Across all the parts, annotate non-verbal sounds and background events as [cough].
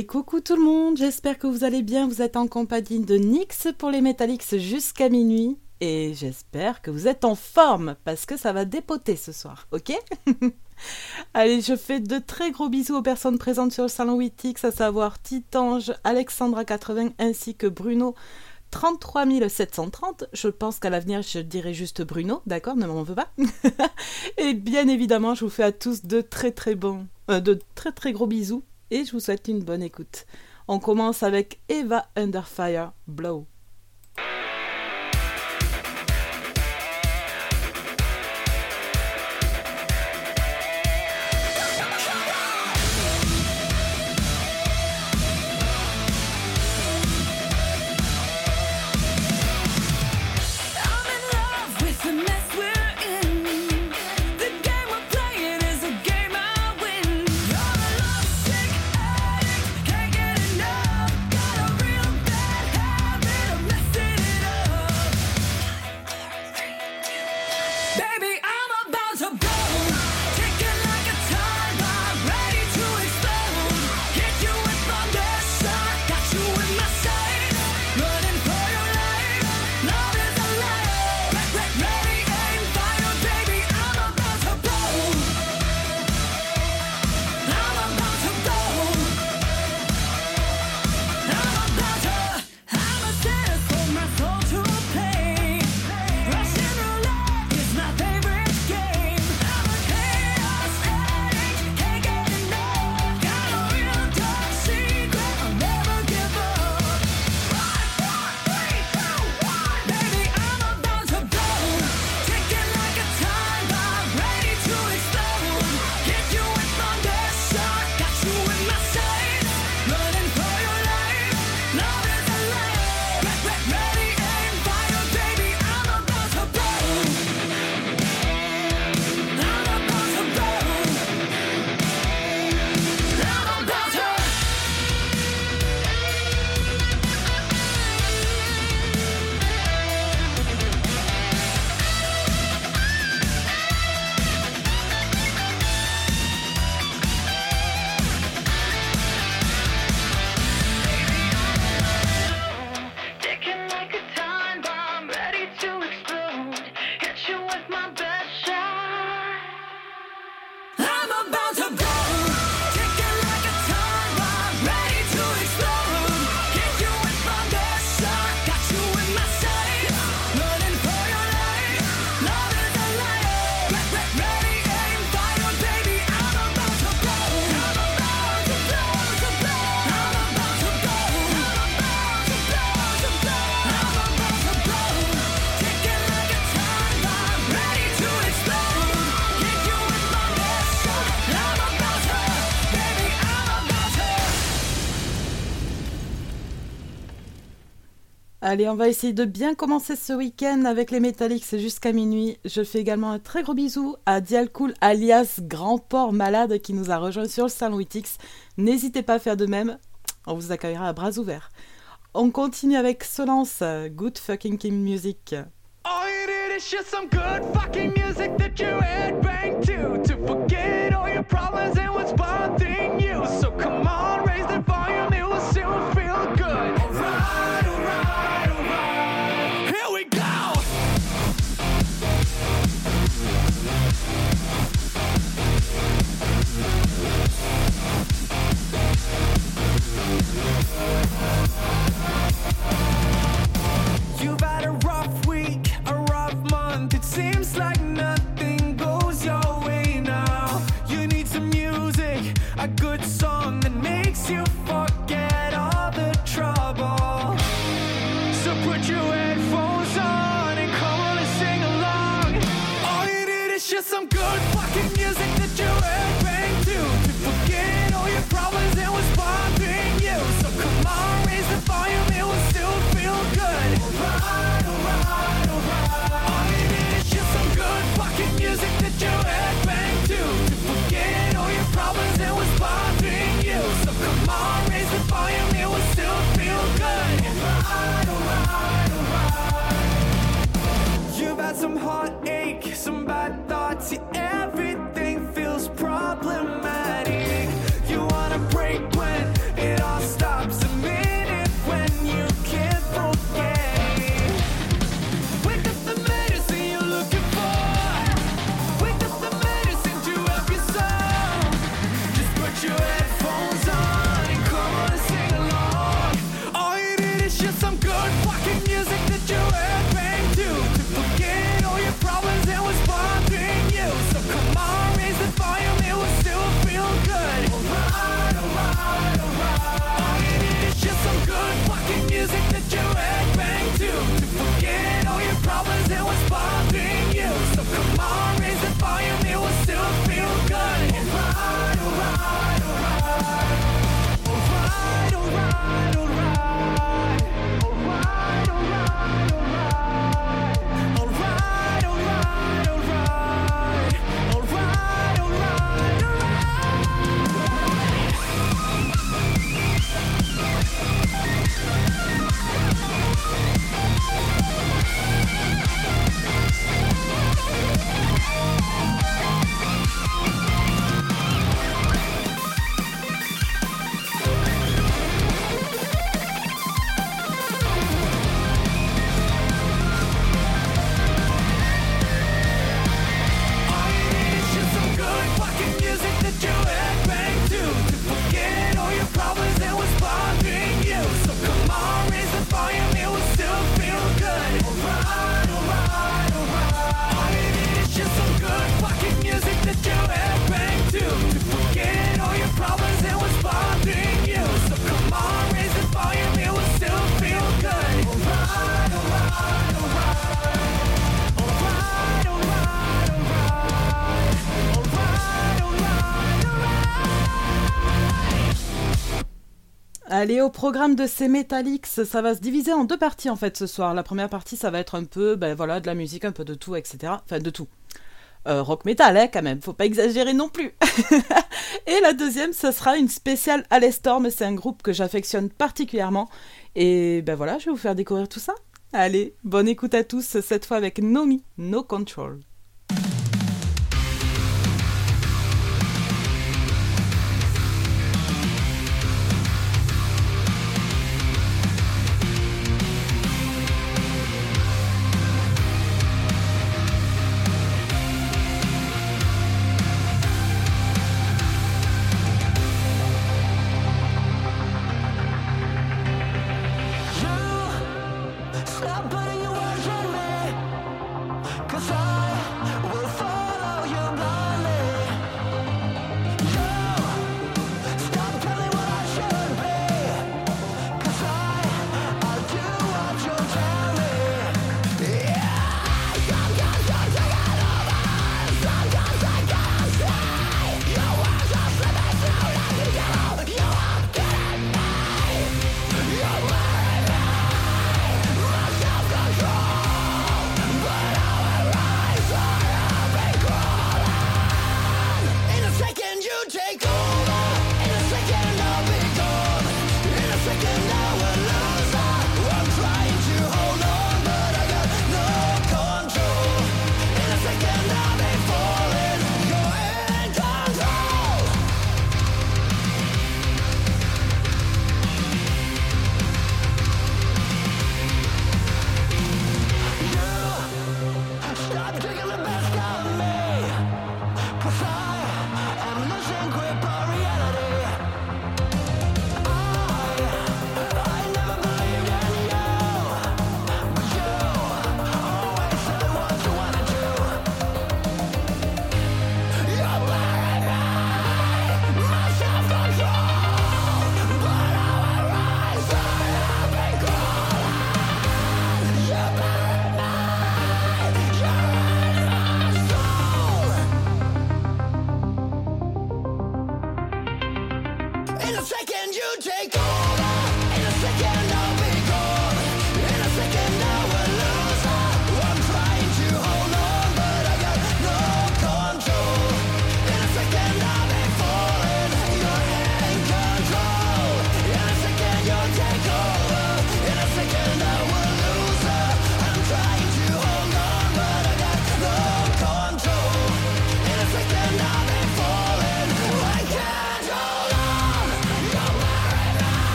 Et coucou tout le monde, j'espère que vous allez bien. Vous êtes en compagnie de Nix pour les Metallics jusqu'à minuit. Et j'espère que vous êtes en forme parce que ça va dépoter ce soir, ok? [laughs] Allez, je fais de très gros bisous aux personnes présentes sur le salon Wittix, à savoir Titange, Alexandra80 ainsi que Bruno. 33 730, je pense qu'à l'avenir je dirai juste Bruno, d'accord, ne m'en veux pas. [laughs] et bien évidemment, je vous fais à tous de très très bons, euh, de très très gros bisous et je vous souhaite une bonne écoute. On commence avec Eva Underfire Blow. Allez, on va essayer de bien commencer ce week-end avec les Metallics jusqu'à minuit. Je fais également un très gros bisou à Dialcool alias Grand Port Malade qui nous a rejoint sur le salon Witix. N'hésitez pas à faire de même, on vous accueillera à bras ouverts. On continue avec Solence, Good Fucking King Music. All you need is just some good fucking music that you bang to to forget all your problems and what's bothering you. So come on, raise the volume, it will soon feel good. You better run. Had some heartache, some bad thoughts, yeah, everything feels problematic. Allez, au programme de ces Metallics, ça va se diviser en deux parties en fait ce soir. La première partie, ça va être un peu, ben voilà, de la musique, un peu de tout, etc. Enfin, de tout. Euh, rock metal, hein, quand même, faut pas exagérer non plus. [laughs] et la deuxième, ce sera une spéciale Alestorm, c'est un groupe que j'affectionne particulièrement. Et ben voilà, je vais vous faire découvrir tout ça. Allez, bonne écoute à tous, cette fois avec Nomi, No Control.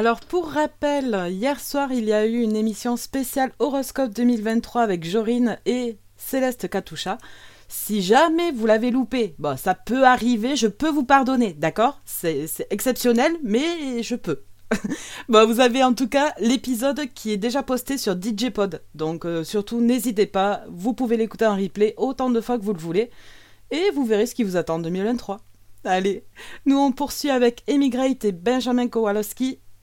Alors pour rappel, hier soir il y a eu une émission spéciale Horoscope 2023 avec Jorine et Céleste Katusha. Si jamais vous l'avez loupé, bon, ça peut arriver, je peux vous pardonner, d'accord? C'est exceptionnel, mais je peux. [laughs] bon, vous avez en tout cas l'épisode qui est déjà posté sur DJ Pod. Donc euh, surtout n'hésitez pas, vous pouvez l'écouter en replay autant de fois que vous le voulez. Et vous verrez ce qui vous attend en 2023. Allez, nous on poursuit avec Emigrate et Benjamin Kowalski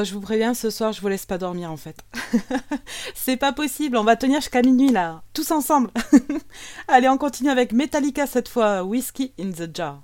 Bon, je vous préviens, ce soir, je vous laisse pas dormir en fait. [laughs] C'est pas possible, on va tenir jusqu'à minuit là, tous ensemble. [laughs] Allez, on continue avec Metallica cette fois, Whiskey in the Jar.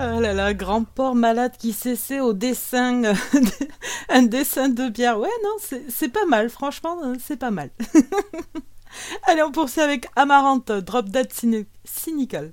Ah là là, grand porc malade qui s'essaie au dessin, [laughs] un dessin de bière. Ouais, non, c'est pas mal, franchement, c'est pas mal. [laughs] Allez, on poursuit avec Amarante, Drop Dead Cynical.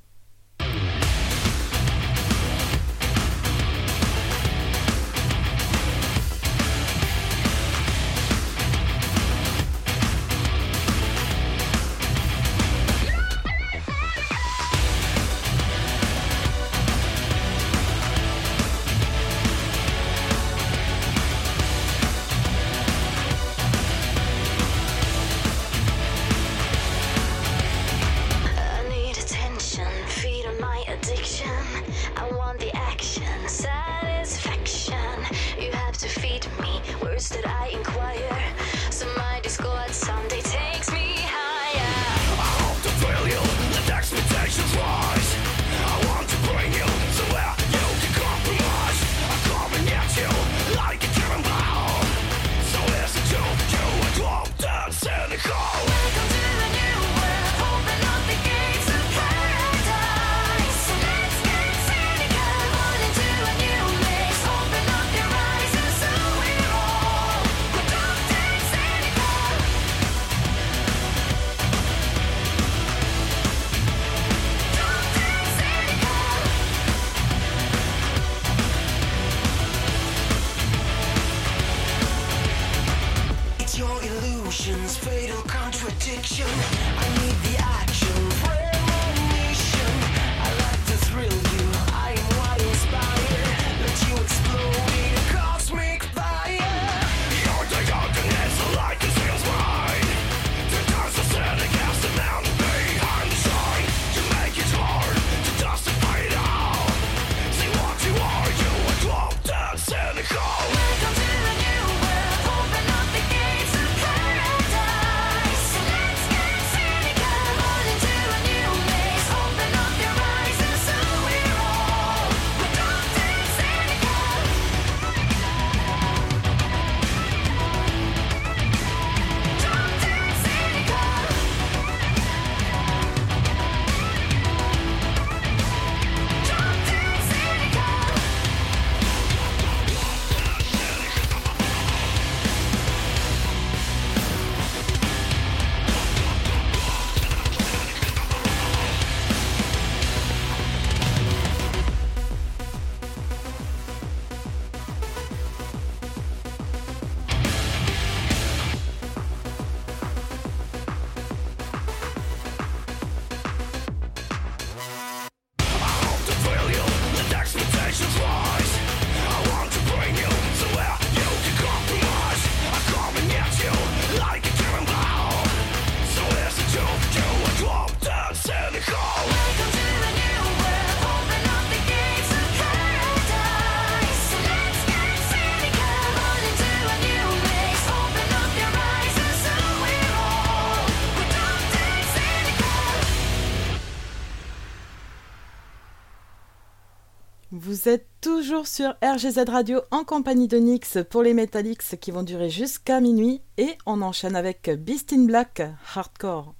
Toujours sur RGZ Radio en compagnie de Nix pour les Metallics qui vont durer jusqu'à minuit et on enchaîne avec Beast in Black Hardcore.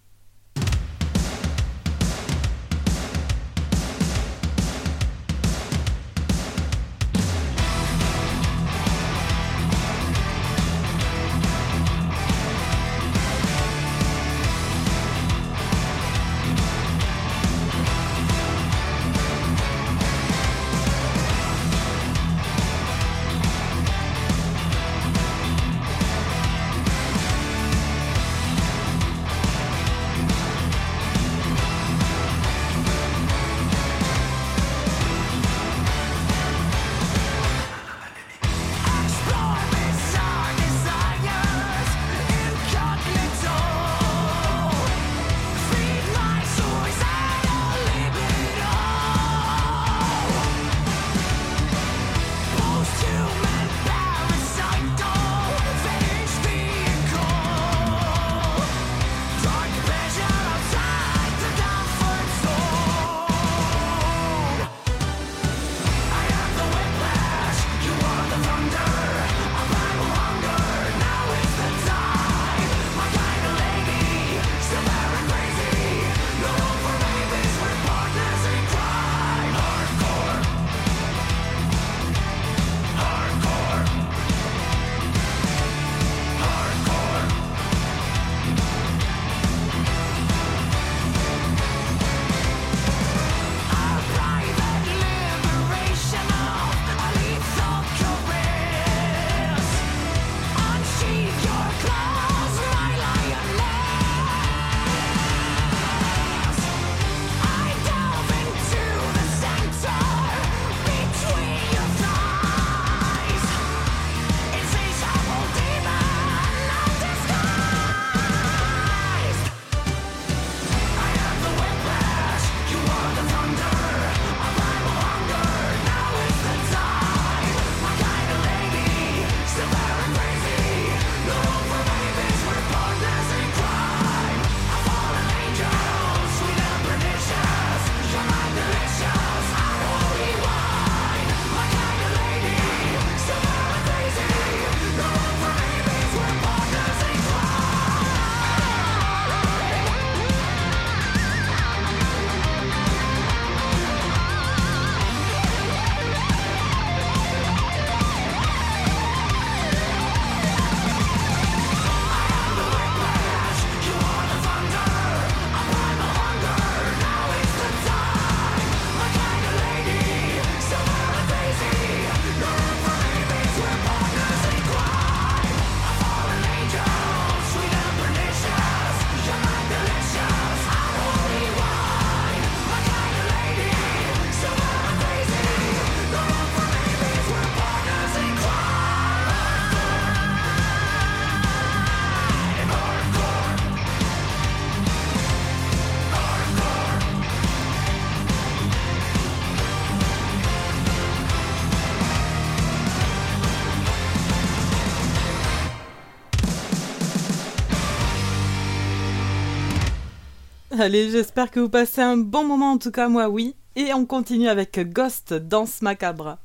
Allez, j'espère que vous passez un bon moment, en tout cas moi oui. Et on continue avec Ghost Danse Macabre.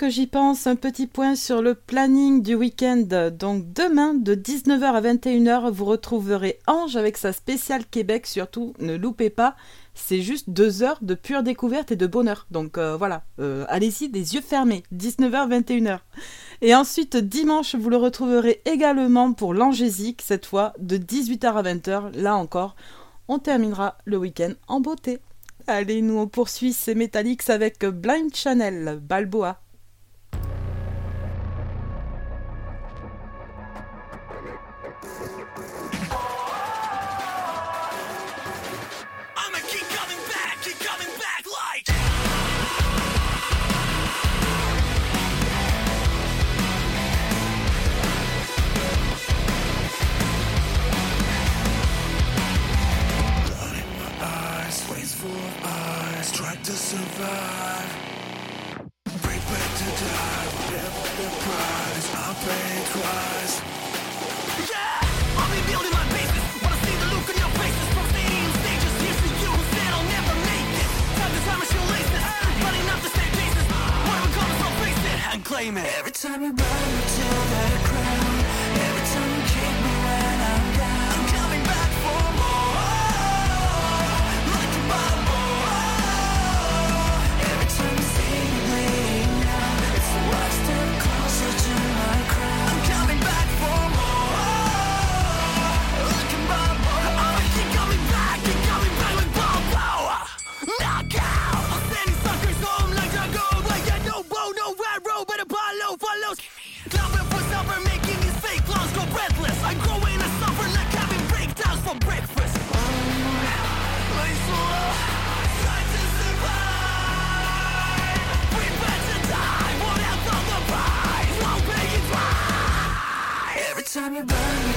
Que j'y pense, un petit point sur le planning du week-end. Donc demain, de 19h à 21h, vous retrouverez Ange avec sa spéciale Québec. Surtout, ne loupez pas, c'est juste deux heures de pure découverte et de bonheur. Donc euh, voilà, euh, allez-y, des yeux fermés, 19h, 21h. Et ensuite, dimanche, vous le retrouverez également pour l'Angésique, cette fois de 18h à 20h. Là encore, on terminera le week-end en beauté. Allez, nous on poursuit ces Metallics avec Blind Channel, Balboa. To survive. Prepared to die, whatever the price. I'm paying twice. Yeah, I'll be building my bases. Wanna see the look on your faces from stadium stages. Here's you who said I'll never make it. Time to time your laces, running up the same paces. Whatever comes, I'll face it and claim it. Every time you run into time you burn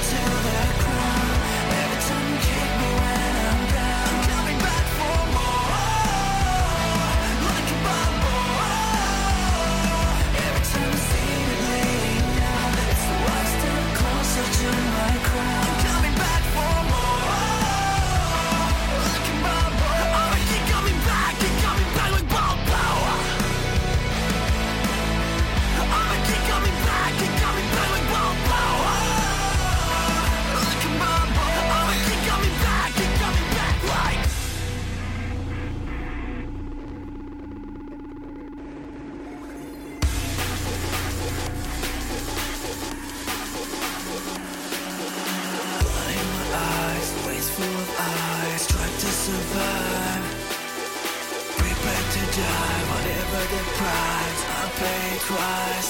the price I pay twice.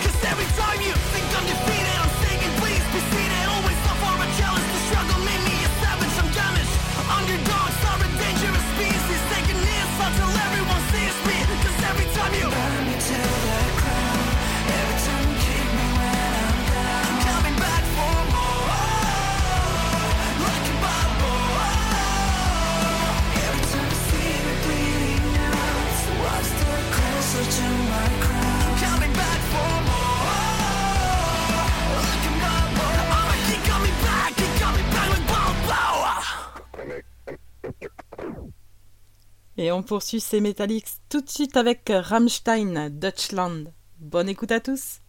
Cause every time you think I'm defeated I'm saying please be seated. Always up for a challenge. The struggle made me a savage. I'm damaged. Underdogs are a dangerous species. Taking in until everyone sees me. Cause every time you Et on poursuit ces métalliques tout de suite avec Rammstein Deutschland. Bonne écoute à tous.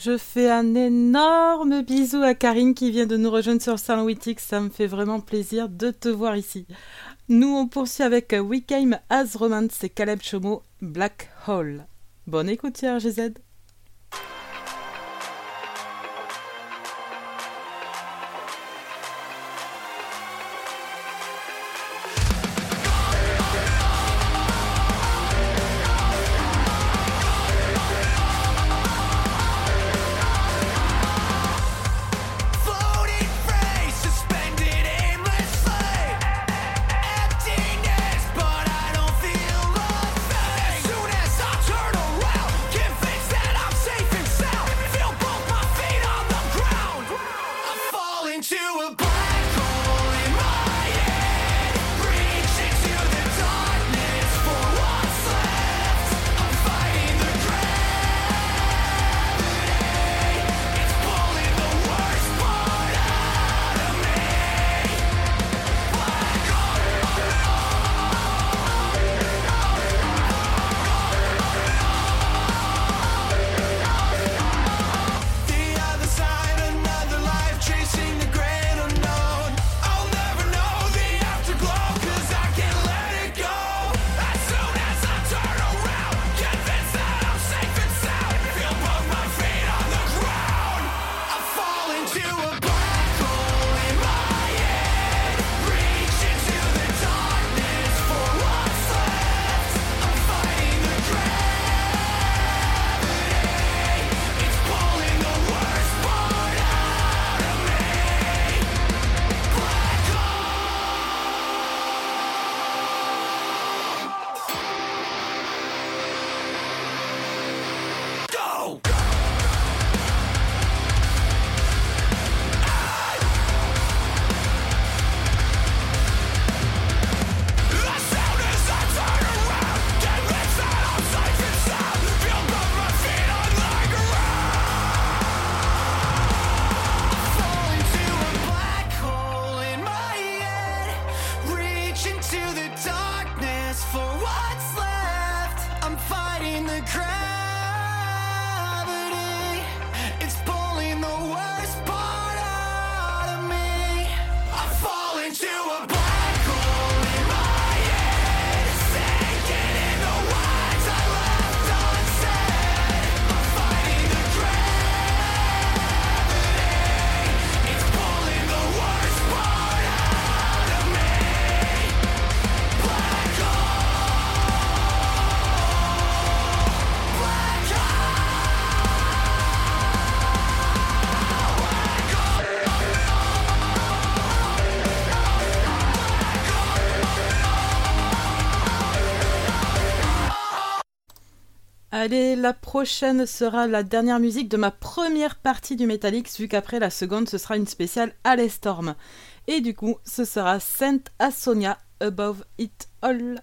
Je fais un énorme bisou à Karine qui vient de nous rejoindre sur Saint Witix. Ça me fait vraiment plaisir de te voir ici. Nous, on poursuit avec We Came As Romance et Caleb Chomo, Black Hole. Bonne écoute, RGZ. Prochaine sera la dernière musique de ma première partie du Metallics, vu qu'après la seconde, ce sera une spéciale Storm. Et du coup, ce sera Saint Asonia Above It All.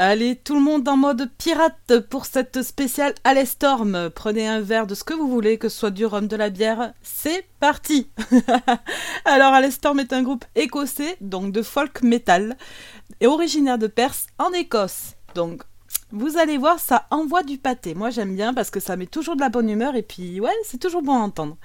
Allez, tout le monde en mode pirate pour cette spéciale Alestorm. Prenez un verre de ce que vous voulez, que ce soit du rhum, de la bière. C'est parti [laughs] Alors, Alestorm est un groupe écossais, donc de folk metal, et originaire de Perse, en Écosse. Donc, vous allez voir, ça envoie du pâté. Moi, j'aime bien parce que ça met toujours de la bonne humeur et puis, ouais, c'est toujours bon à entendre.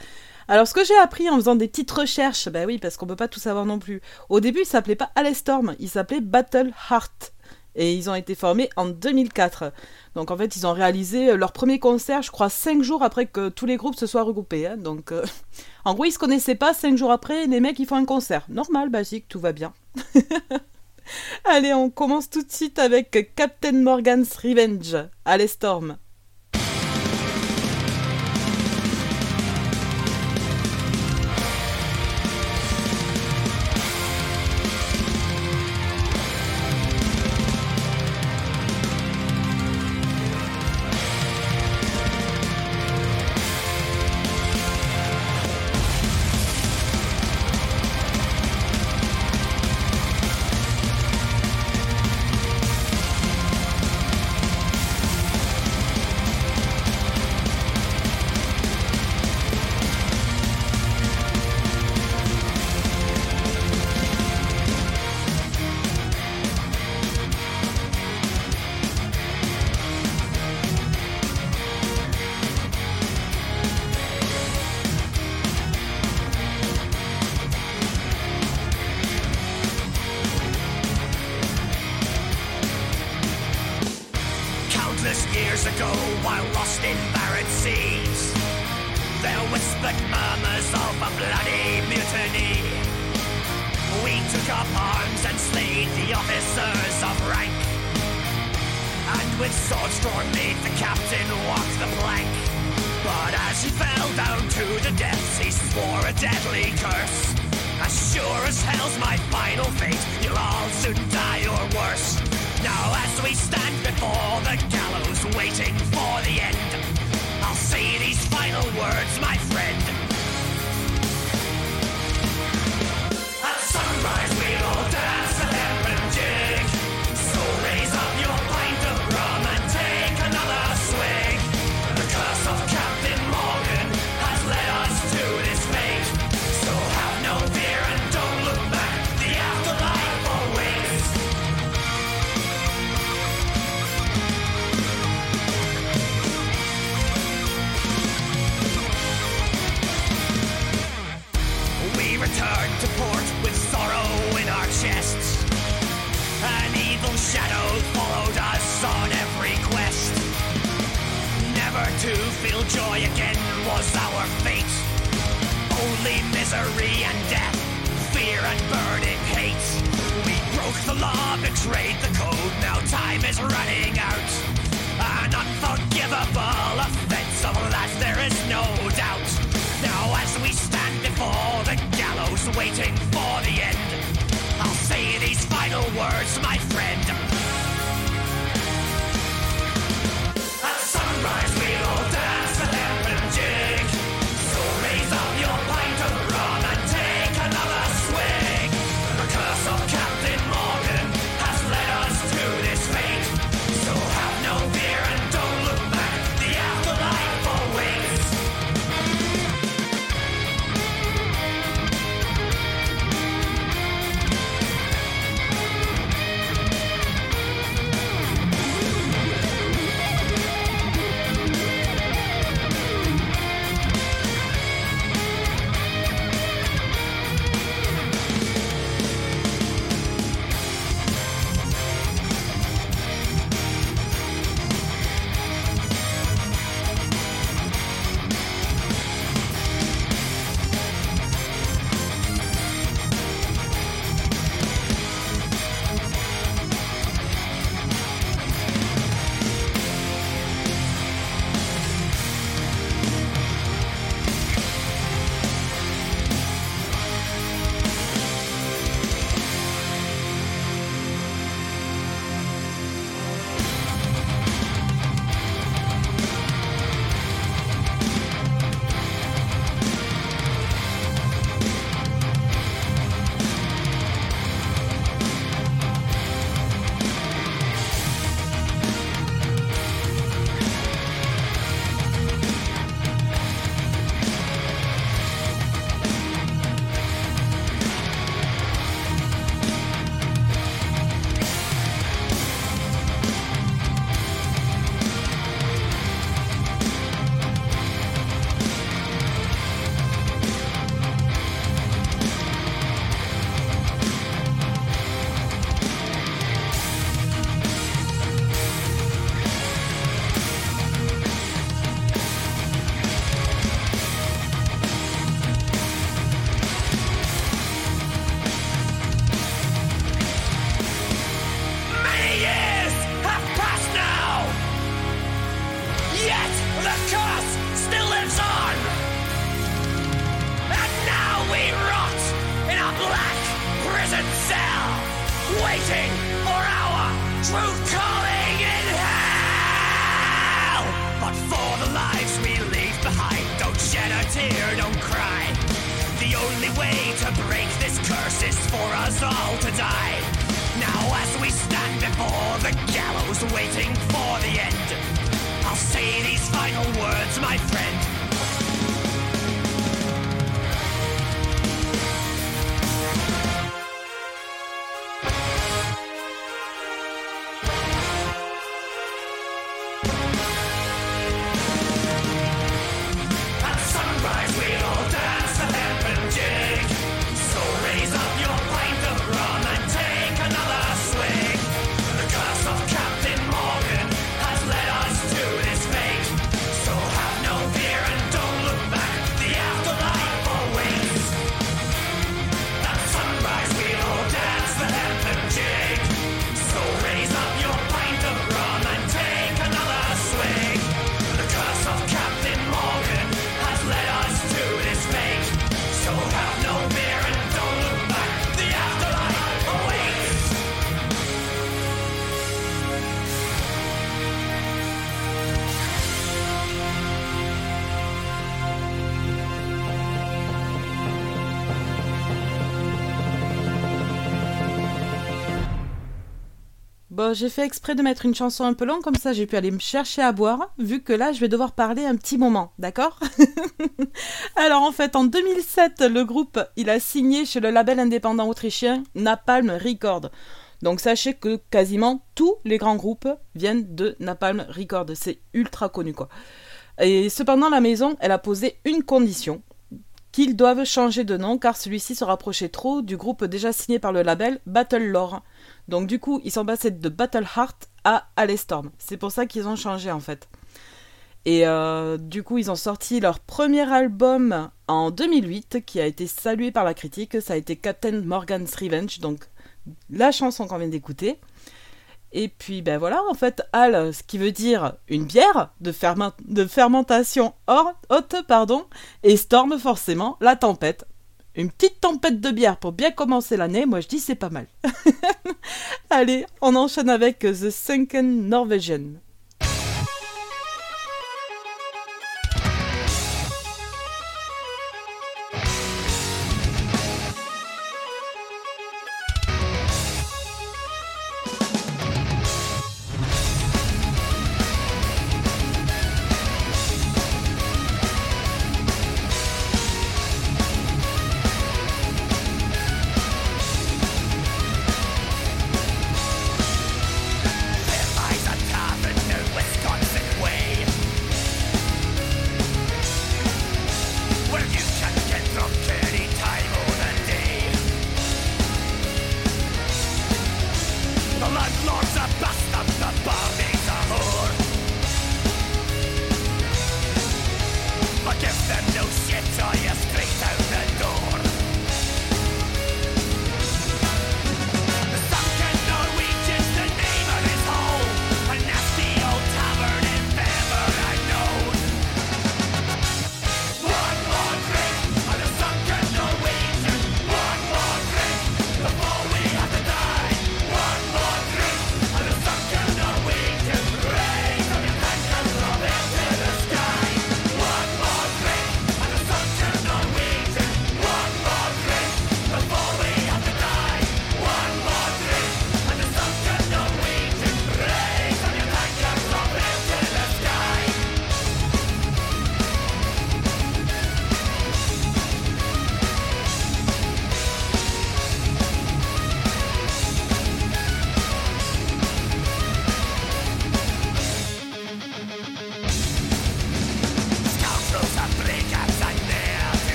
Alors, ce que j'ai appris en faisant des petites recherches, bah oui, parce qu'on peut pas tout savoir non plus. Au début, il s'appelait pas Alestorm, il s'appelait Battle Heart. Et ils ont été formés en 2004. Donc en fait, ils ont réalisé euh, leur premier concert, je crois, cinq jours après que tous les groupes se soient regroupés. Hein. Donc euh, [laughs] en gros, ils se connaissaient pas. Cinq jours après, les mecs, ils font un concert. Normal, basique, tout va bien. [laughs] Allez, on commence tout de suite avec Captain Morgan's Revenge. Allez, Storm. J'ai fait exprès de mettre une chanson un peu longue, comme ça j'ai pu aller me chercher à boire, vu que là je vais devoir parler un petit moment, d'accord [laughs] Alors en fait, en 2007, le groupe, il a signé chez le label indépendant autrichien Napalm Records. Donc sachez que quasiment tous les grands groupes viennent de Napalm Records, c'est ultra connu quoi. Et cependant, la maison, elle a posé une condition, qu'ils doivent changer de nom car celui-ci se rapprochait trop du groupe déjà signé par le label Battle Lore. Donc du coup, ils sont passés de Battle Heart à Alestorm. C'est pour ça qu'ils ont changé en fait. Et euh, du coup, ils ont sorti leur premier album en 2008 qui a été salué par la critique. Ça a été Captain Morgan's Revenge, donc la chanson qu'on vient d'écouter. Et puis ben voilà, en fait, Al, ce qui veut dire une bière de, de fermentation haute, pardon, et Storm forcément, la tempête. Une petite tempête de bière pour bien commencer l'année, moi je dis c'est pas mal. [laughs] Allez, on enchaîne avec The Sunken Norwegian.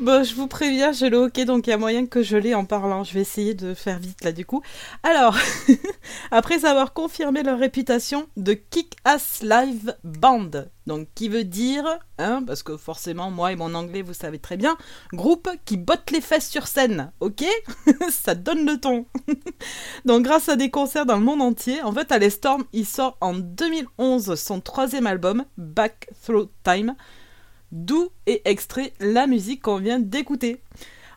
Bon, je vous préviens, j'ai le hockey, donc il y a moyen que je l'ai en parlant. Je vais essayer de faire vite là du coup. Alors, [laughs] après avoir confirmé leur réputation de Kick-Ass Live Band, donc qui veut dire, hein, parce que forcément moi et mon anglais vous savez très bien, groupe qui botte les fesses sur scène, ok? [laughs] Ça donne le ton. [laughs] donc grâce à des concerts dans le monde entier, en fait Alice Storm il sort en 2011 son troisième album, Back Through Time d'où est extrait la musique qu'on vient d'écouter.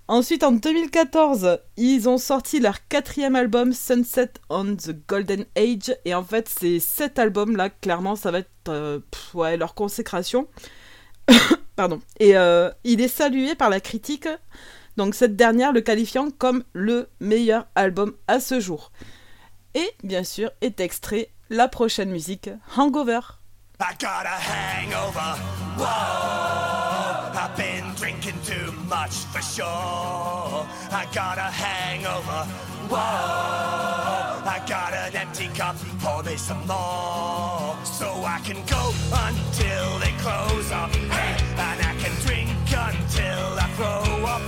Ensuite, en 2014, ils ont sorti leur quatrième album, Sunset on the Golden Age. Et en fait, c'est cet album-là, clairement, ça va être euh, leur consécration. [coughs] Pardon. Et euh, il est salué par la critique, donc cette dernière le qualifiant comme le meilleur album à ce jour. Et bien sûr, est extrait la prochaine musique, Hangover. I got a hangover. Whoa, I've been drinking too much for sure. I got a hangover. Whoa, I got an empty cup. Pour me some more, so I can go until they close up. Hey, and I can drink until I throw up.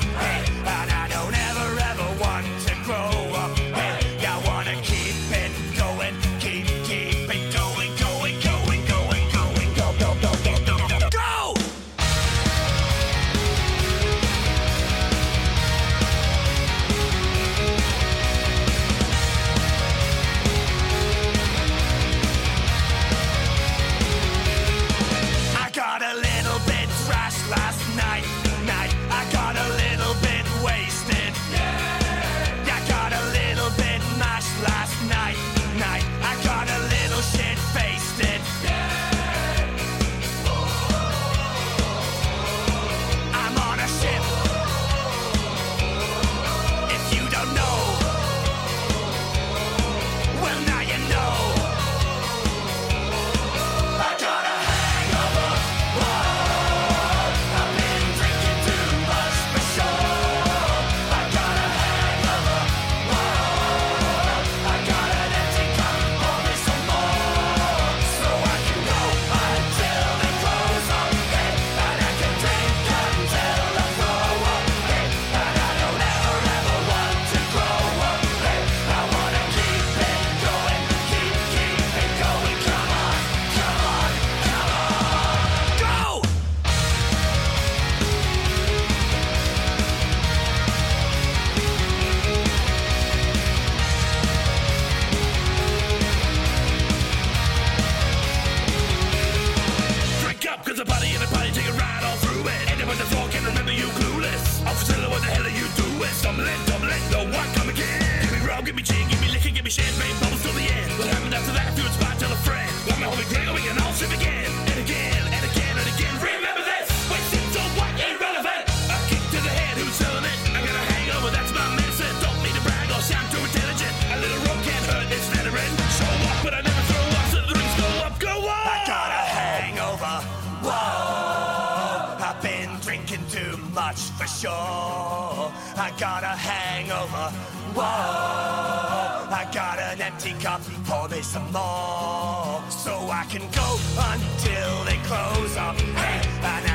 Sure. I got a hangover. Whoa, I got an empty cup. Pour me some more, so I can go until they close up. Hey,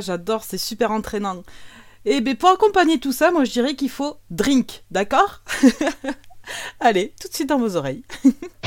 J'adore, c'est super entraînant. Et ben pour accompagner tout ça, moi je dirais qu'il faut drink, d'accord? [laughs] Allez, tout de suite dans vos oreilles. [laughs]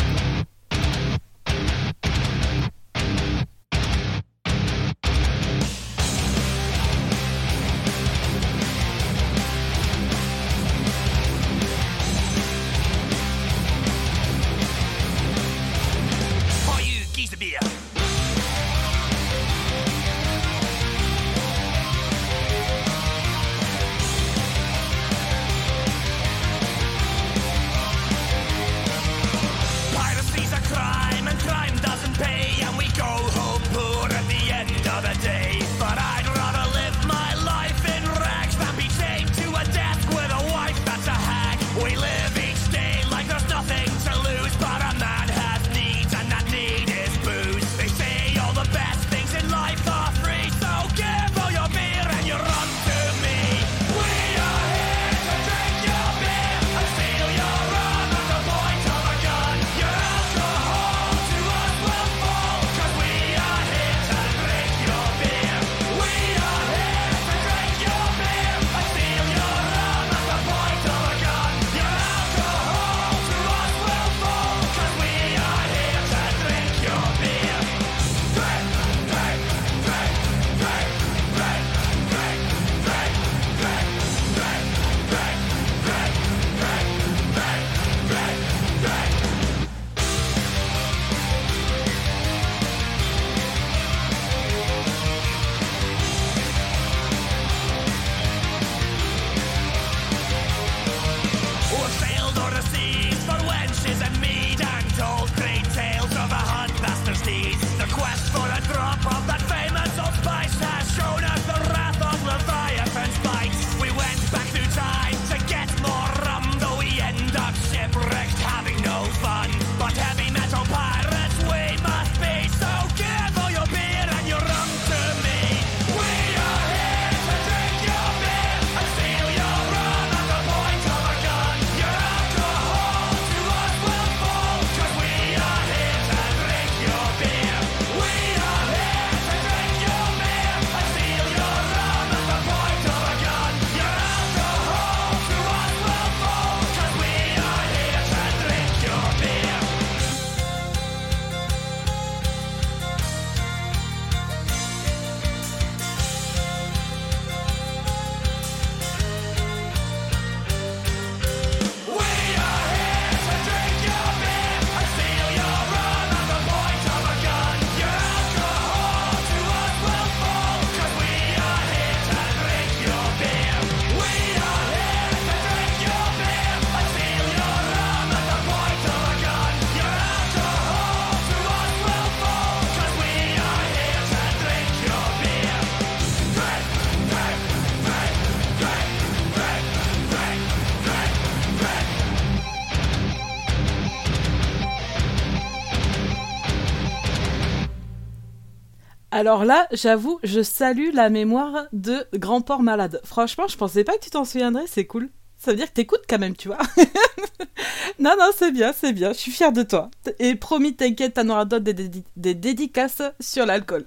Alors là, j'avoue, je salue la mémoire de Grand Port Malade. Franchement, je pensais pas que tu t'en souviendrais, c'est cool. Ça veut dire que t'écoutes quand même, tu vois. [laughs] non, non, c'est bien, c'est bien. Je suis fière de toi. Et promis, t'inquiète, t'en auras d'autres des, dédicaces sur l'alcool.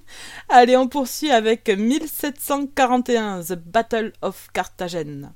[laughs] Allez, on poursuit avec 1741, The Battle of Carthagène.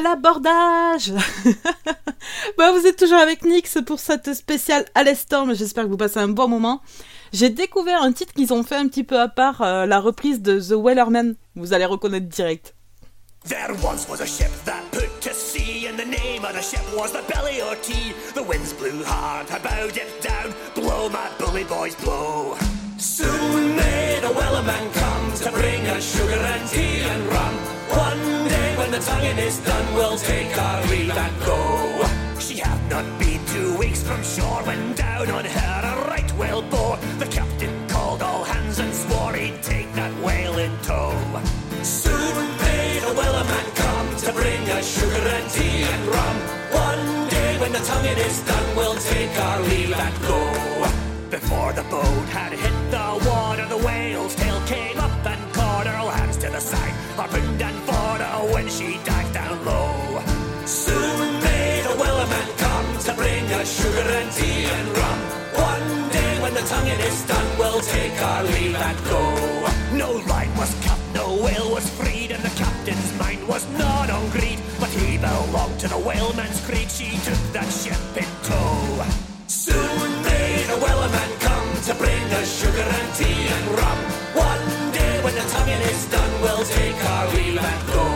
L'abordage [laughs] bah, Vous êtes toujours avec Nix pour cette spéciale à. J'espère que vous passez un bon moment. J'ai découvert un titre qu'ils ont fait un petit peu à part, euh, la reprise de The Wellerman. Vous allez reconnaître direct. There once was a ship that put to sea, and the name of the ship was the Belly o' Tea. The winds blew hard, I bowed it down. Blow, my bully boys, blow. Soon may the Wellerman come to bring us sugar and tea and rum. One day when the tonguing is done, we'll take our leave and go. She had not been two weeks from shore when down on her a right whale bore. The captain called all hands and swore he'd take that whale in tow. Soon may the Wellerman come to bring us sugar and tea and rum. One day when the tonguing is done, we'll take our leave and go. Before the boat had hit the water, the whale's tail came up and caught her all hands to the side, and when she dived down low. Soon may the Wellerman come to bring us sugar and tea and rum. One day when the tonguing is done, we'll take our leave and go. No line was cut, no whale was freed, and the captain's mind was not on greed. But he belonged to the whaleman's creed, she took that ship in tow. Soon may the Wellerman come to bring us sugar and tea and rum. One when the tonguing is done, we'll take our leave and go.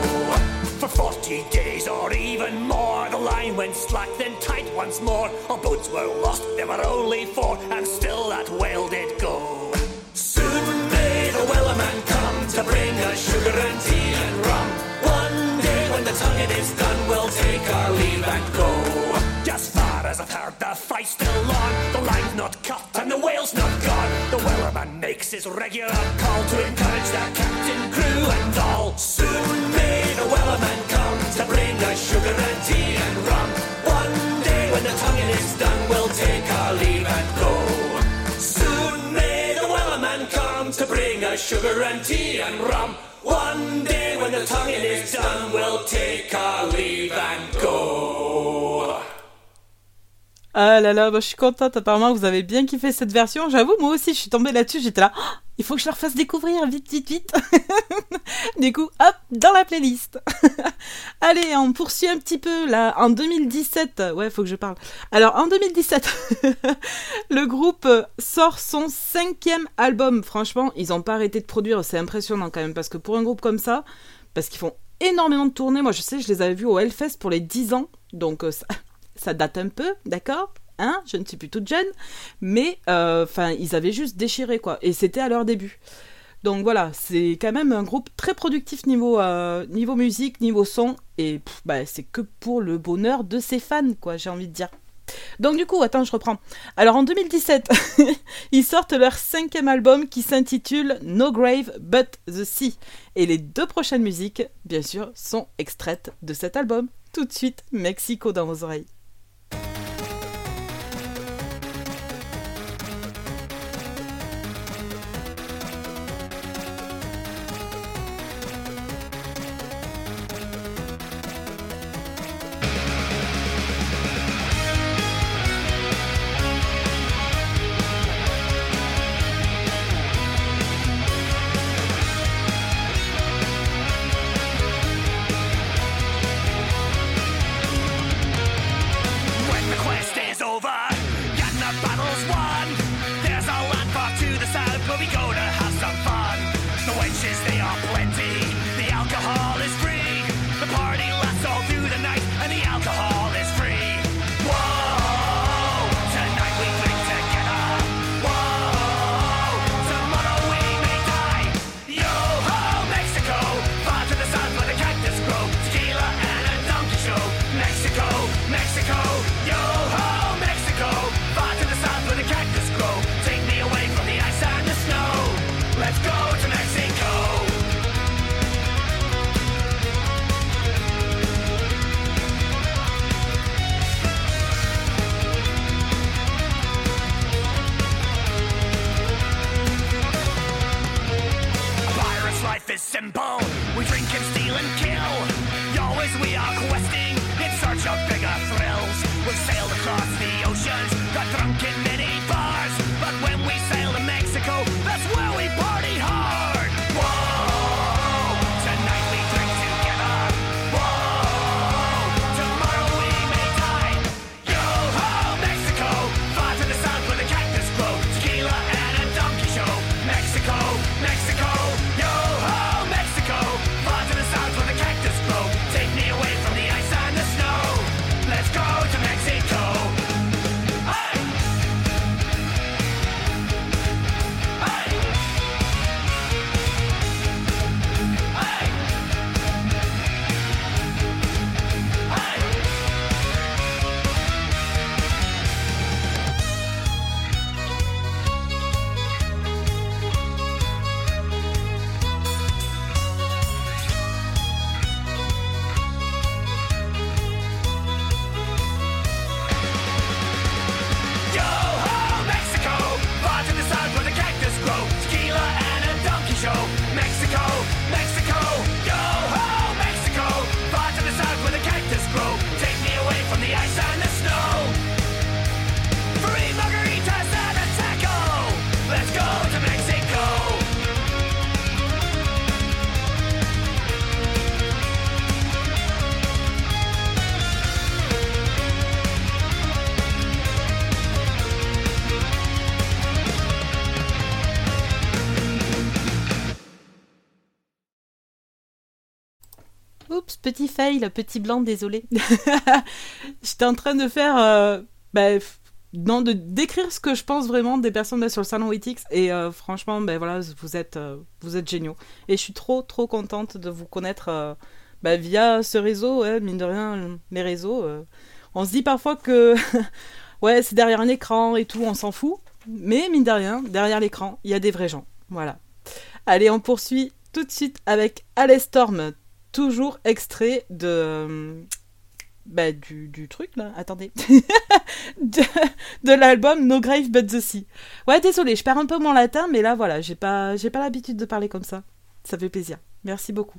For forty days or even more, the line went slack, then tight once more. Our boats were lost, there were only four, and still that whale did go. Soon may the Wellerman come to bring us sugar and tea and rum. One day when the tonguing is done, we'll take our leave and go. As I've heard, the fight's still on. The line's not cut and the whale's not gone. The Wellerman makes his regular call to encourage the captain, crew, and all. Soon may the Wellerman come to bring us sugar and tea and rum. One day when the tonguing is done, we'll take our leave and go. Soon may the Wellerman come to bring us sugar and tea and rum. One day when the tonguing is done, we'll take our leave and go. Ah là là, bah, je suis contente. Apparemment, vous avez bien kiffé cette version. J'avoue, moi aussi, je suis tombée là-dessus. J'étais là, Oh, il faut que je leur fasse découvrir vite, vite, vite. [laughs] du coup, hop, dans la playlist. [laughs] Allez, on poursuit un petit peu là. En 2017, ouais, faut que je parle. Alors, en 2017, [laughs] le groupe sort son cinquième album. Franchement, ils n'ont pas arrêté de produire. C'est impressionnant quand même parce que pour un groupe comme ça, parce qu'ils font énormément de tournées. Moi, je sais, je les avais vus au Hellfest pour les 10 ans. Donc, euh, ça, ça date un peu, d'accord Hein Je ne suis plus toute jeune. Mais, enfin, ils avaient juste déchiré, quoi. Et c'était à leur début. Donc voilà, c'est quand même un groupe très productif niveau, euh, musique, niveau son. Et bah, c'est que pour le bonheur de ses fans, quoi, j'ai envie de dire. Donc du coup, attends, je reprends. Alors en 2017, [laughs] ils sortent leur cinquième album qui s'intitule No Grave But the Sea. Et les deux prochaines musiques, bien sûr, sont extraites de cet album. Tout de suite, Mexico dans vos oreilles. Petit fail, petit blanc, désolé. [laughs] J'étais en train de faire. euh, bah, non, de décrire ce que je pense vraiment des personnes là sur le salon Witix. Et euh, franchement, ben voilà, vous êtes, euh, vous êtes géniaux. Et je suis trop, trop contente de vous connaître euh, bah, via ce réseau. mine de rien, les réseaux. on se dit parfois que. [laughs] ouais, c'est derrière un écran et tout, on s'en fout. Mais mine de rien, derrière l'écran, il y a des vrais gens. Voilà. Allez, on poursuit tout de suite avec Alestorm, toujours extrait de euh, bah, du, du truc là. Attendez. [laughs] De, l'album No Grave But the Sea. Ouais désolé je perds un peu mon latin mais là voilà j'ai pas j'ai pas l'habitude de parler comme ça. Ça fait plaisir. Merci beaucoup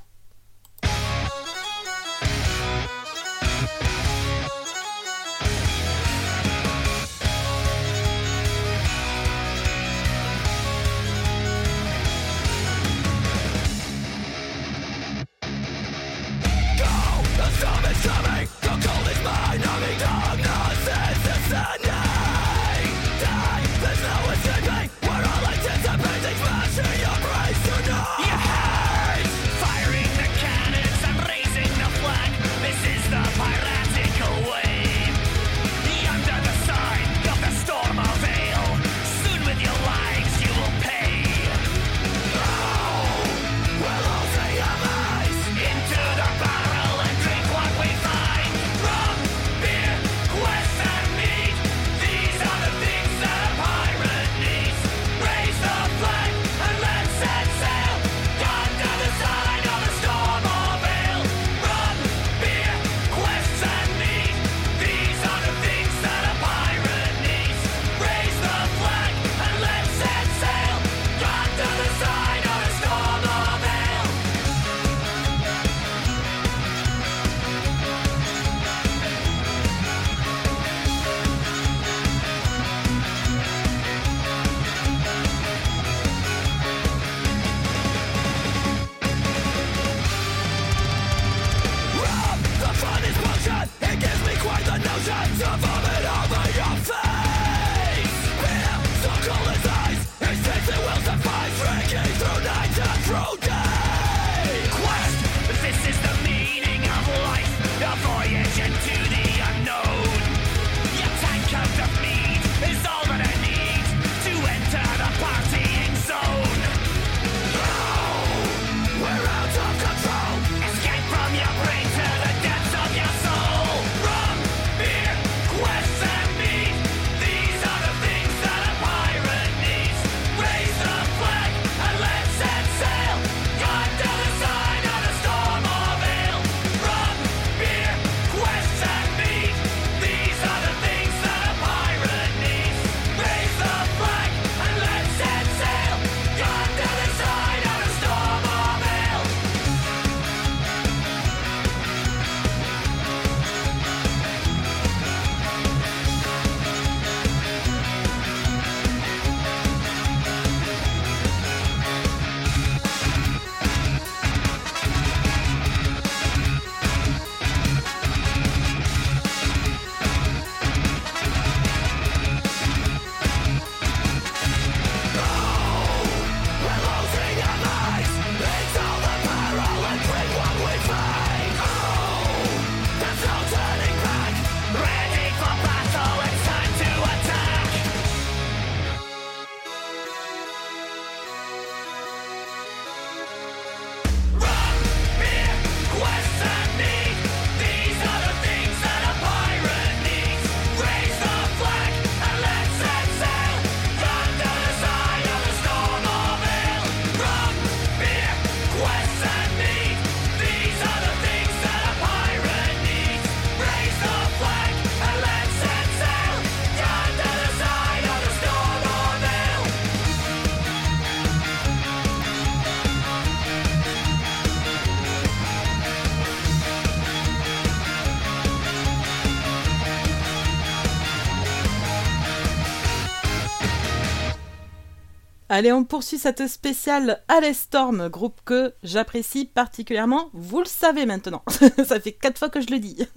Allez, on poursuit cette spéciale Alestorm, groupe que j'apprécie particulièrement. Vous le savez maintenant. [laughs] Ça fait quatre fois que je le dis.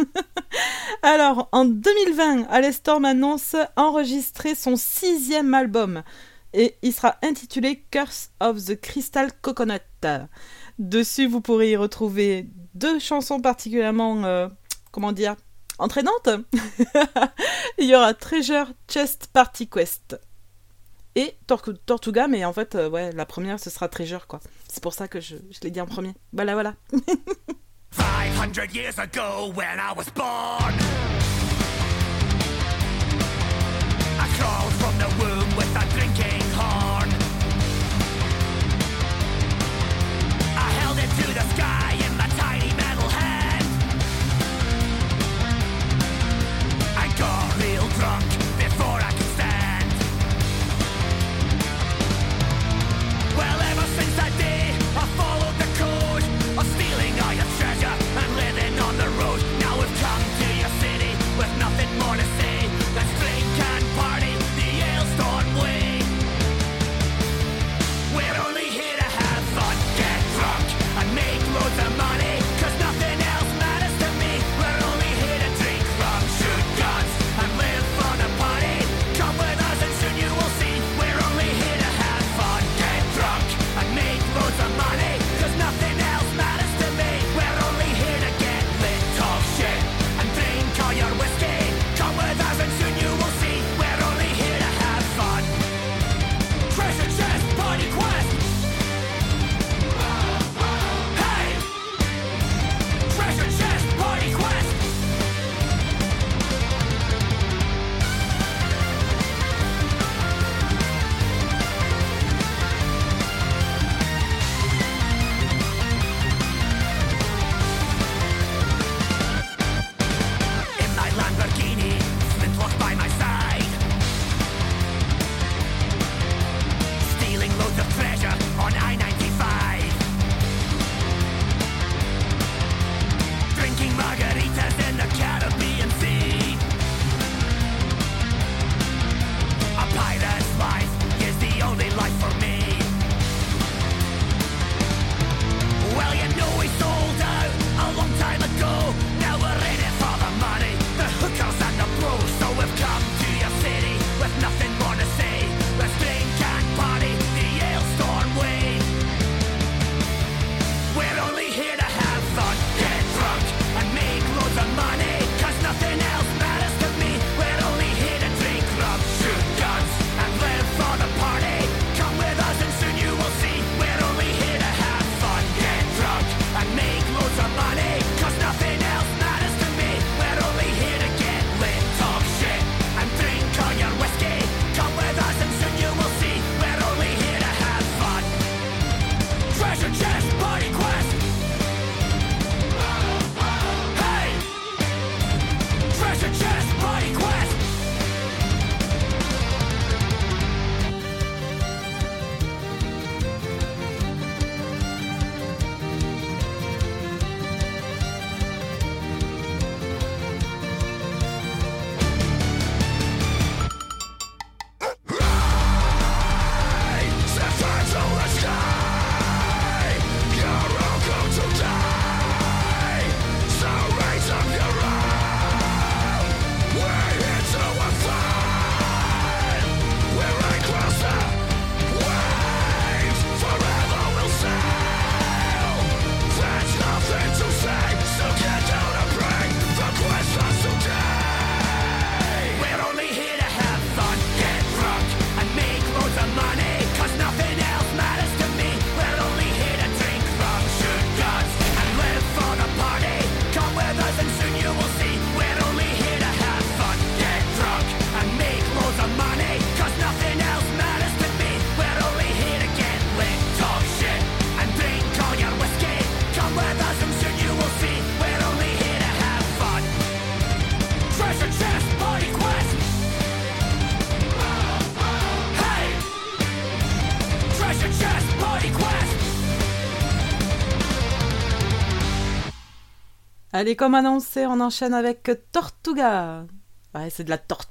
[laughs] Alors, en 2020, Alestorm annonce enregistrer son sixième album et il sera intitulé Curse of the Crystal Coconut. Dessus, vous pourrez y retrouver deux chansons particulièrement, euh, comment dire, entraînantes. [laughs] il y aura Treasure Chest Party Quest et Tortuga, mais en fait, euh, ouais, la première, ce sera Treasure, quoi. C'est pour ça que je, je l'ai dit en premier. Voilà, voilà. 500 years ago when I was born I crawled from the womb with a drinking horn I held it to the sky in my tiny metal hand I got real drunk Allez, comme annoncé, on enchaîne avec Tortuga. Ouais, c'est de la tortue.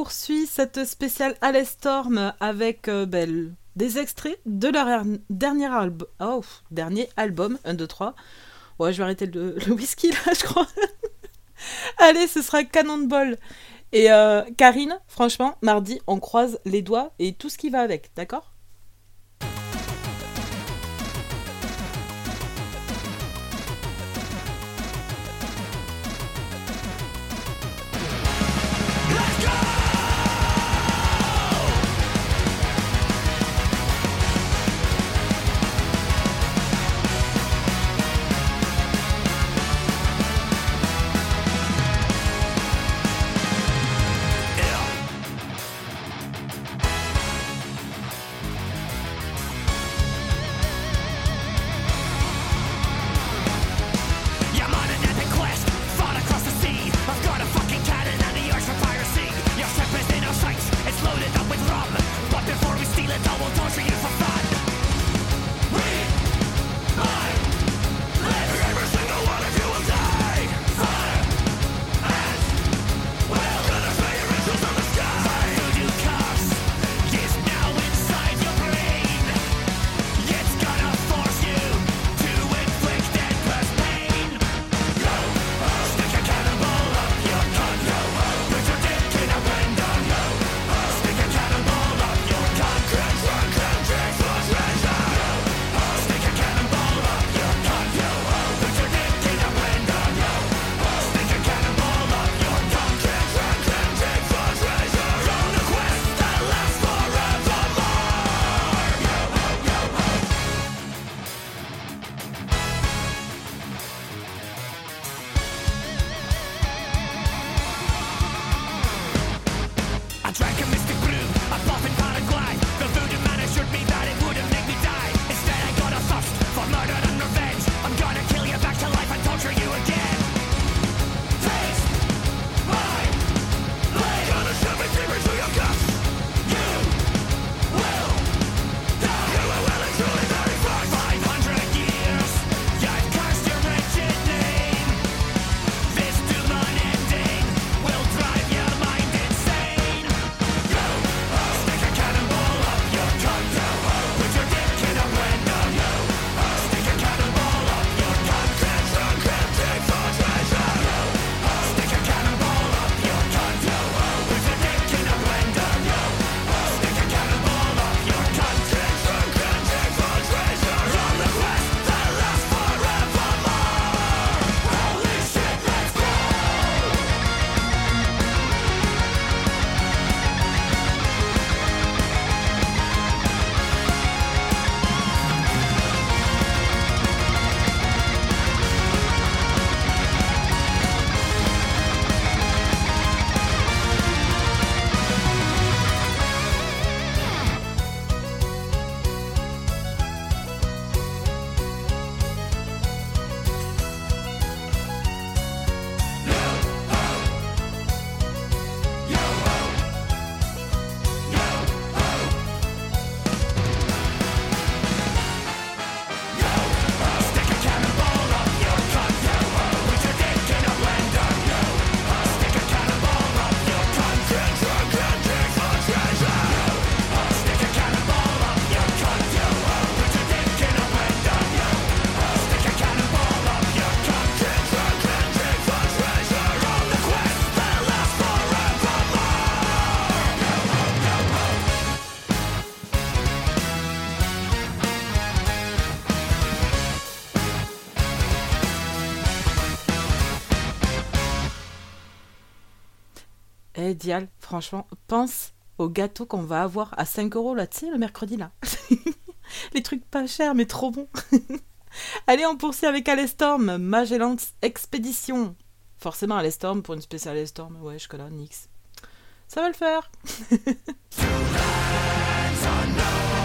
poursuit cette spéciale Alley Storm avec euh, ben, des extraits de leur oh, dernier, album. Oh, dernier album, 1, 2, 3. Ouais, je vais arrêter le, whisky là, je crois. [laughs] Allez, ce sera Cannonball. Et euh, Karine, franchement, mardi, on croise les doigts et tout ce qui va avec, d'accord? Franchement, pense au gâteau qu'on va avoir à 5 euros là, tu sais, le mercredi là. [laughs] Les trucs pas chers, mais trop bons. [laughs] Allez, on poursuit avec Alestorm, Magellan Expédition. Forcément, Alestorm pour une spéciale Alestorm. Ouais, je connais Nix. Ça va le faire. [laughs]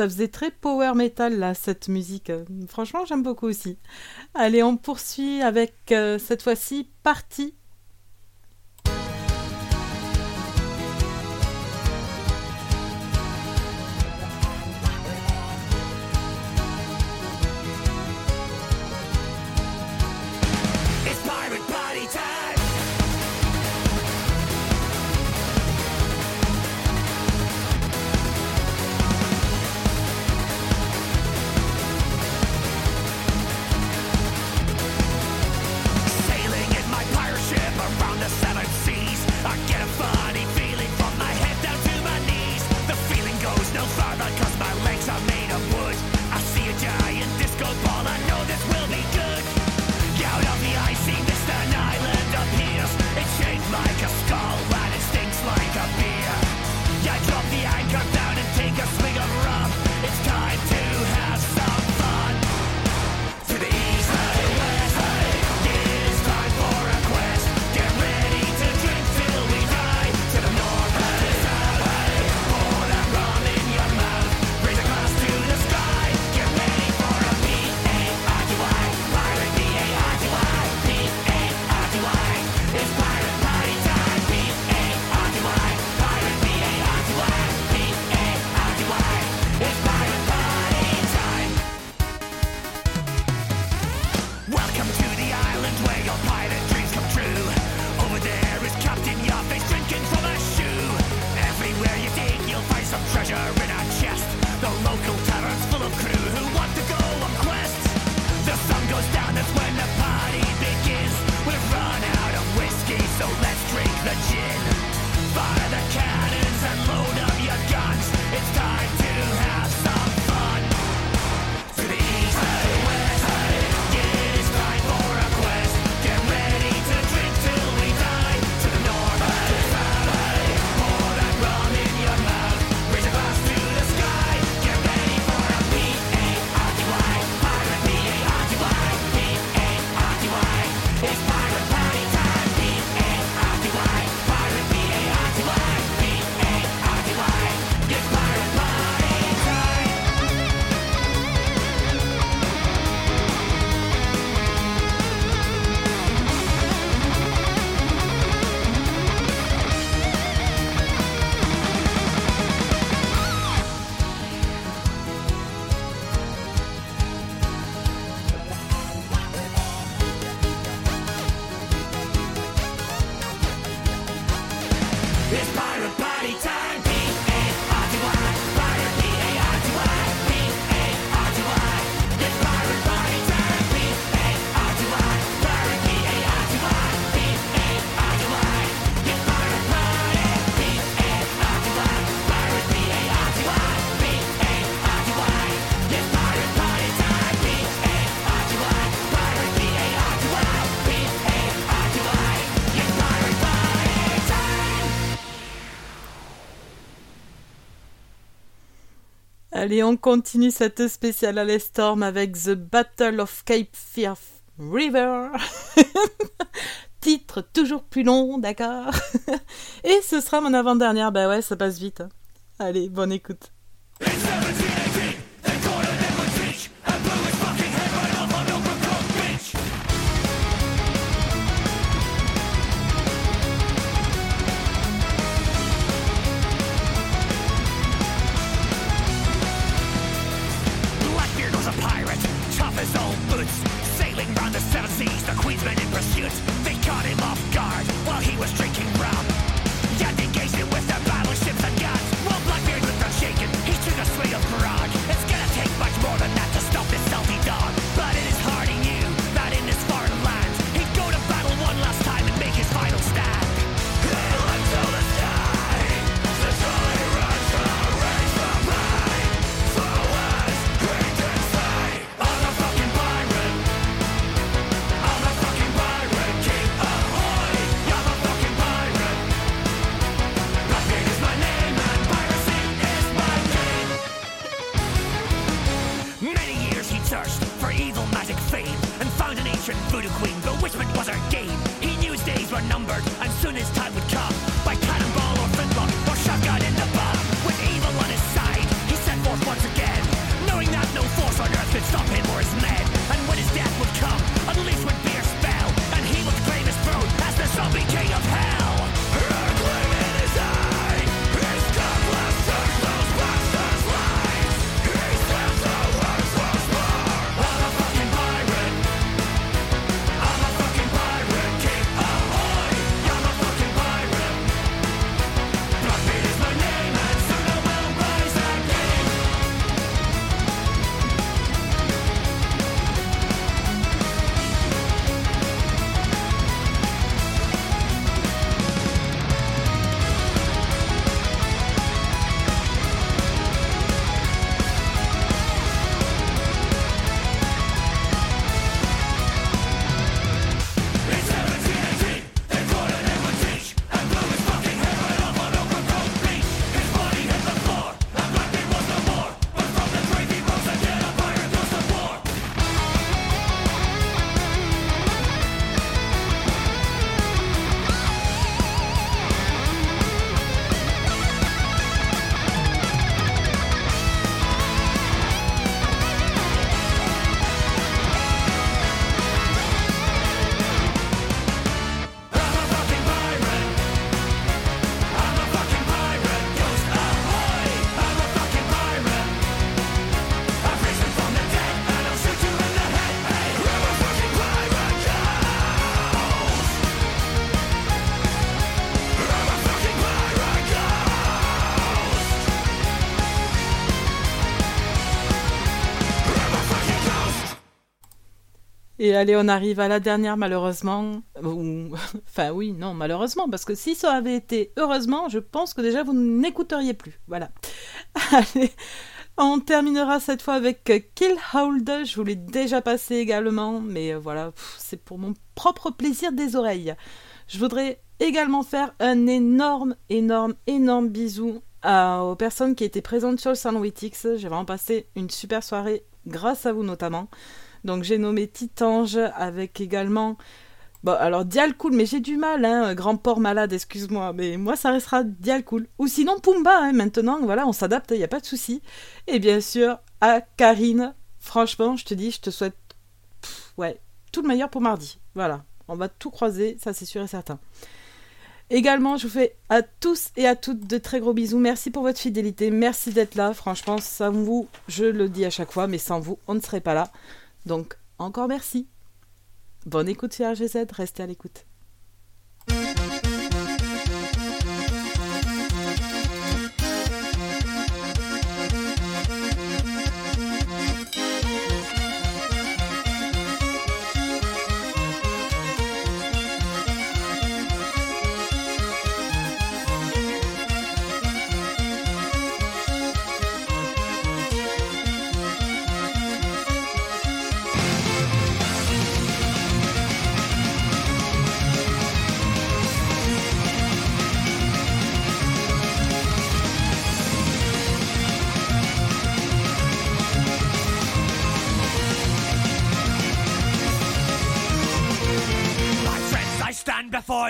Ça faisait très power metal, là, cette musique. Franchement, j'aime beaucoup aussi. Allez, on poursuit avec euh, cette fois-ci Partie Allez, on continue cette spéciale à Storm avec The Battle of Cape Fear River. [laughs] Titre toujours plus long, d'accord Et ce sera mon avant-dernière. Bah ouais, ça passe vite. Hein. Allez, bonne écoute. Et allez, on arrive à la dernière malheureusement. [laughs] Enfin oui, non, malheureusement, parce que si ça avait été heureusement, je pense que déjà vous n'écouteriez plus. Voilà. [laughs] Allez, on terminera cette fois avec Kill Hold. Je vous l'ai déjà passé également, mais voilà, c'est pour mon propre plaisir des oreilles. Je voudrais également faire un énorme, énorme, énorme bisou à- aux personnes qui étaient présentes sur le salon Witix. J'ai vraiment passé une super soirée grâce à vous notamment. Donc j'ai nommé Titange avec également... Bon, alors Dialcool, mais j'ai du mal, hein, grand porc malade, excuse-moi, mais moi ça restera Dialcool. Ou sinon Pumba, hein, maintenant, voilà, on s'adapte, il n'y a pas de souci. Et bien sûr, à Karine, franchement, je te dis, je te souhaite ouais, tout le meilleur pour mardi. Voilà, on va tout croiser, ça c'est sûr et certain. Également, je vous fais à tous et à toutes de très gros bisous. Merci pour votre fidélité, merci d'être là. Franchement, sans vous, je le dis à chaque fois, mais sans vous, on ne serait pas là. Donc, encore merci. Bonne écoute sur RGZ, restez à l'écoute.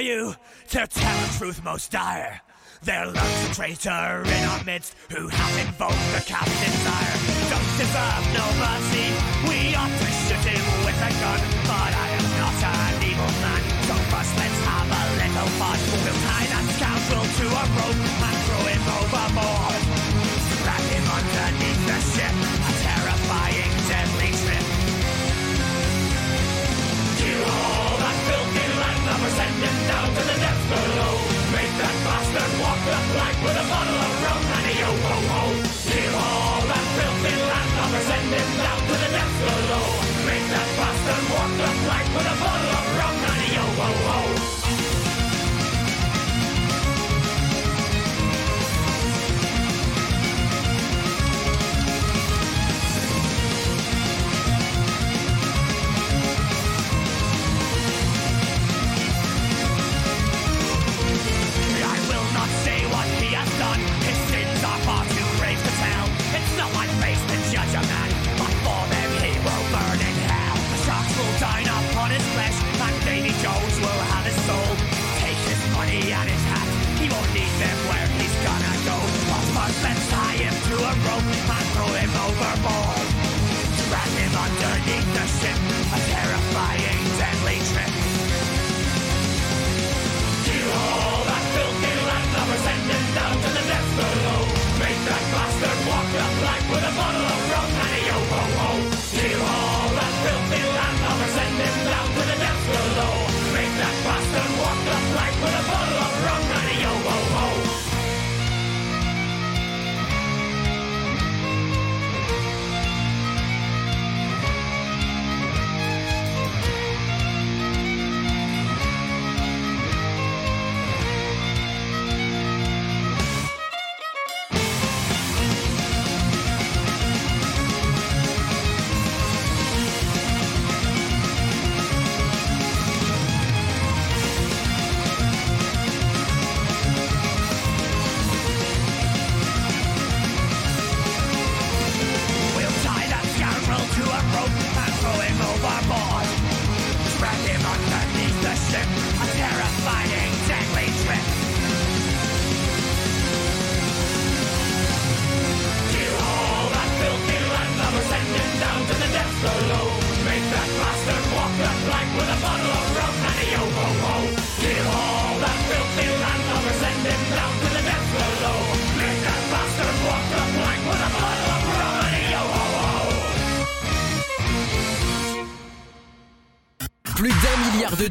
Before you to tell a truth most dire. There lurks a traitor in our midst who hath invoked the captain's ire. Don't deserve no mercy, we ought to shoot him with a gun. But I am not an evil man, so first let's have a little fun. We'll tie that scoundrel to a rope and throw him overboard. With a bottle of